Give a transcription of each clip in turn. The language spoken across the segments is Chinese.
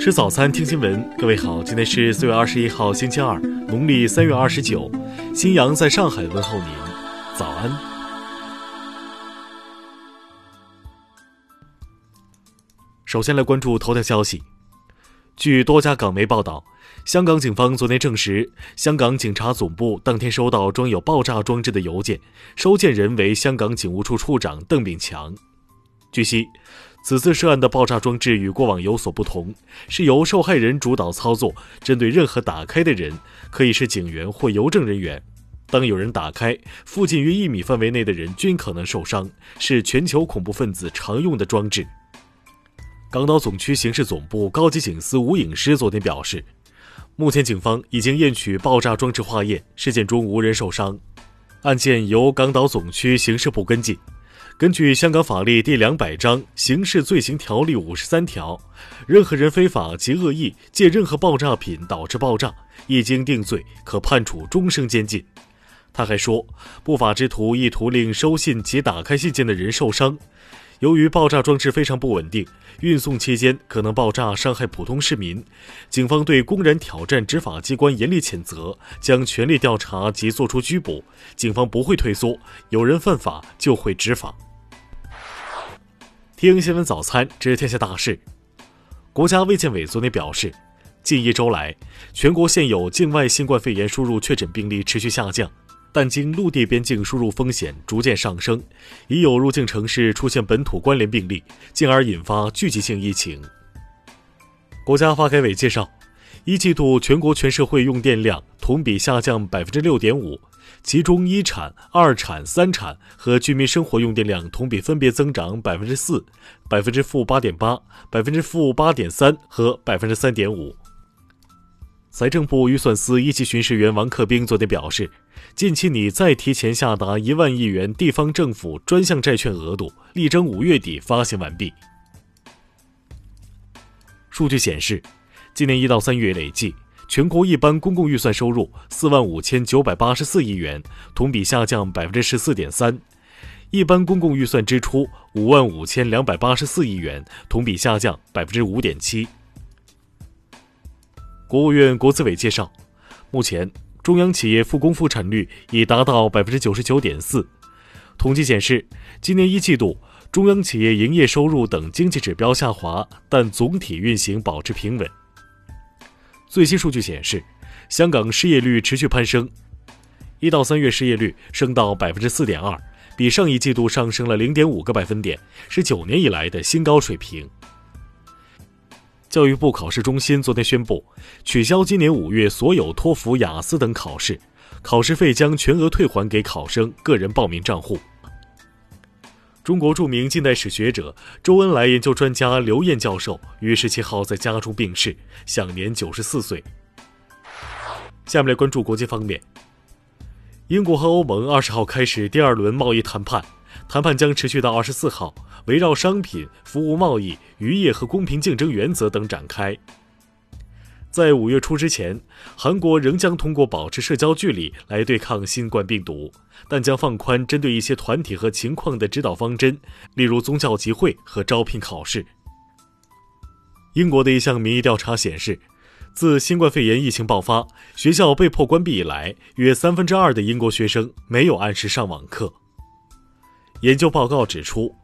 吃早餐，听新闻。各位好，今天是四月二十一号，星期二，农历三月二十九。新阳在上海问候您，早安。首先来关注头条消息。据多家港媒报道，香港警方昨天证实，香港警察总部当天收到装有爆炸装置的邮件，收件人为香港警务处处长邓炳强。据悉。此次涉案的爆炸装置与过往有所不同，是由受害人主导操作，针对任何打开的人，可以是警员或邮政人员。当有人打开，附近约一米范围内的人均可能受伤，是全球恐怖分子常用的装置。港岛总区刑事总部高级警司吴颖诗昨天表示，目前警方已经验取爆炸装置化验，事件中无人受伤，案件由港岛总区刑事部跟进。根据香港法律第两百章刑事罪行条例五十三条，任何人非法及恶意借任何爆炸品导致爆炸，一经定罪，可判处终生监禁。他还说，不法之徒意图令收信及打开信件的人受伤。由于爆炸装置非常不稳定，运送期间可能爆炸伤害普通市民，警方对公然挑战执法机关严厉谴责，将全力调查及作出拘捕。警方不会退缩，有人犯法就会执法。听新闻早餐知天下大事。国家卫健委昨天表示，近一周来，全国现有境外新冠肺炎输入确诊病例持续下降，但经陆地边境输入风险逐渐上升，已有入境城市出现本土关联病例，进而引发聚集性疫情。国家发改委介绍，一季度全国全社会用电量同比下降百分之六点五。其中，一产、二产、三产和居民生活用电量同比分别增长百分之四、百分之负八点八、百分之负八点三和百分之三点五。财政部预算司一级巡视员王克兵昨天表示，近期拟再提前下达一万亿元地方政府专项债券额度，力争五月底发行完毕。数据显示，今年一到三月累计。全国一般公共预算收入四万五千九百八十四亿元，同比下降百分之十四点三；一般公共预算支出五万五千两百八十四亿元，同比下降百分之五点七。国务院国资委介绍，目前中央企业复工复产率已达到百分之九十九点四。统计显示，今年一季度中央企业营业收入等经济指标下滑，但总体运行保持平稳。最新数据显示，香港失业率持续攀升，一到三月失业率升到百分之四点二，比上一季度上升了零点五个百分点，是九年以来的新高水平。教育部考试中心昨天宣布，取消今年五月所有托福、雅思等考试，考试费将全额退还给考生个人报名账户。中国著名近代史学者、周恩来研究专家刘燕教授于十七号在家中病逝，享年九十四岁。下面来关注国际方面。英国和欧盟二十号开始第二轮贸易谈判，谈判将持续到二十四号，围绕商品、服务贸易、渔业和公平竞争原则等展开。在五月初之前，韩国仍将通过保持社交距离来对抗新冠病毒，但将放宽针对一些团体和情况的指导方针，例如宗教集会和招聘考试。英国的一项民意调查显示，自新冠肺炎疫情爆发、学校被迫关闭以来，约三分之二的英国学生没有按时上网课。研究报告指出。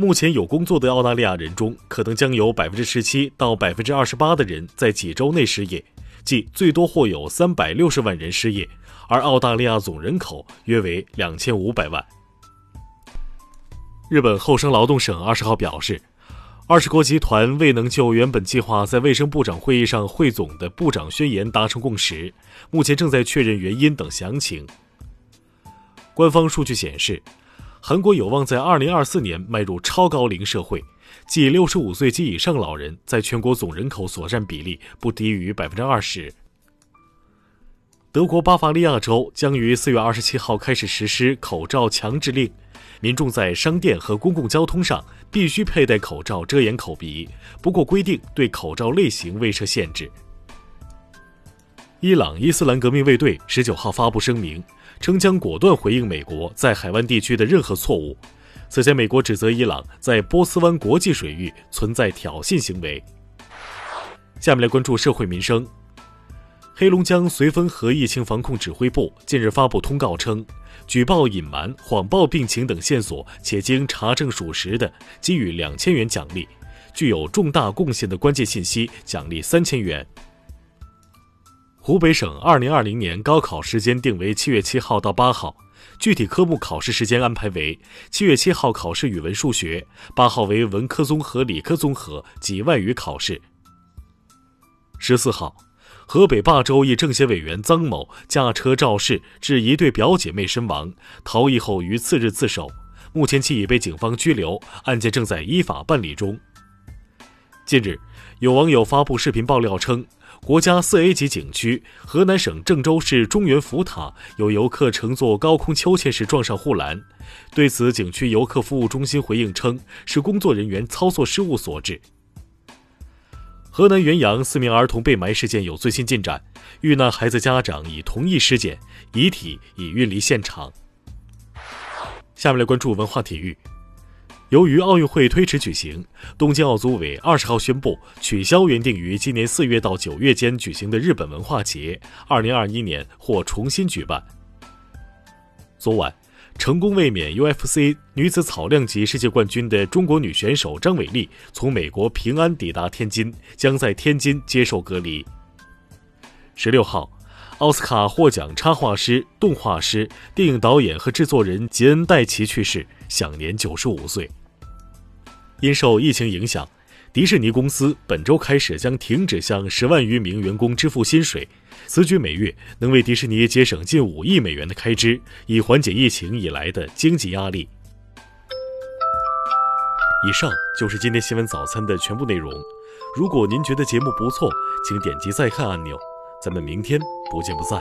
目前有工作的澳大利亚人中，可能将有百分之十七到百分之二十八的人在几周内失业，即最多或有三百六十万人失业。而澳大利亚总人口约为两千五百万。日本厚生劳动省二十号表示，二十国集团未能就原本计划在卫生部长会议上汇总的部长宣言达成共识，目前正在确认原因等详情。官方数据显示。韩国有望在二零二四年迈入超高龄社会，即六十五岁及以上老人在全国总人口所占比例不低于百分之二十。德国巴伐利亚州将于四月二十七号开始实施口罩强制令，民众在商店和公共交通上必须佩戴口罩遮掩口鼻，不过规定对口罩类型未设限制。伊朗伊斯兰革命卫队十九号发布声明。称将果断回应美国在海湾地区的任何错误。此前，美国指责伊朗在波斯湾国际水域存在挑衅行为。下面来关注社会民生。黑龙江绥芬河疫情防控指挥部近日发布通告称，举报隐瞒、谎报病情等线索且经查证属实的，给予两千元奖励；具有重大贡献的关键信息，奖励三千元。湖北省二零二零年高考时间定为七月七号到八号，具体科目考试时间安排为：七月七号考试语文数学，八号为文科综合、理科综合及外语考试。十四号。河北霸州一政协委员臧某驾车肇事，致一对表姐妹身亡，逃逸后于次日自首，目前其已被警方拘留，案件正在依法办理中。近日，有网友发布视频爆料称，国家四 A 级景区河南省郑州市中原福塔有游客乘坐高空秋千时撞上护栏，对此，景区游客服务中心回应称，是工作人员操作失误所致。河南原阳四名儿童被埋事件有最新进展，遇难孩子家长已同意尸检，遗体已运离现场。下面来关注文化体育。由于奥运会推迟举行，东京奥组委二十号宣布取消原定于今年四月到九月间举行的日本文化节，二零二一年或重新举办。昨晚。成功卫冕 UFC 女子草量级世界冠军的中国女选手张伟丽从美国平安抵达天津，将在天津接受隔离。十六号，奥斯卡获奖插画师、动画师、电影导演和制作人杰恩·戴奇去世，享年九十五岁。因受疫情影响。迪士尼公司本周开始将停止向十万余名员工支付薪水，此举每月能为迪士尼节省近五亿美元的开支，以缓解疫情以来的经济压力。以上就是今天新闻早餐的全部内容。如果您觉得节目不错，请点击再看按钮。咱们明天不见不散。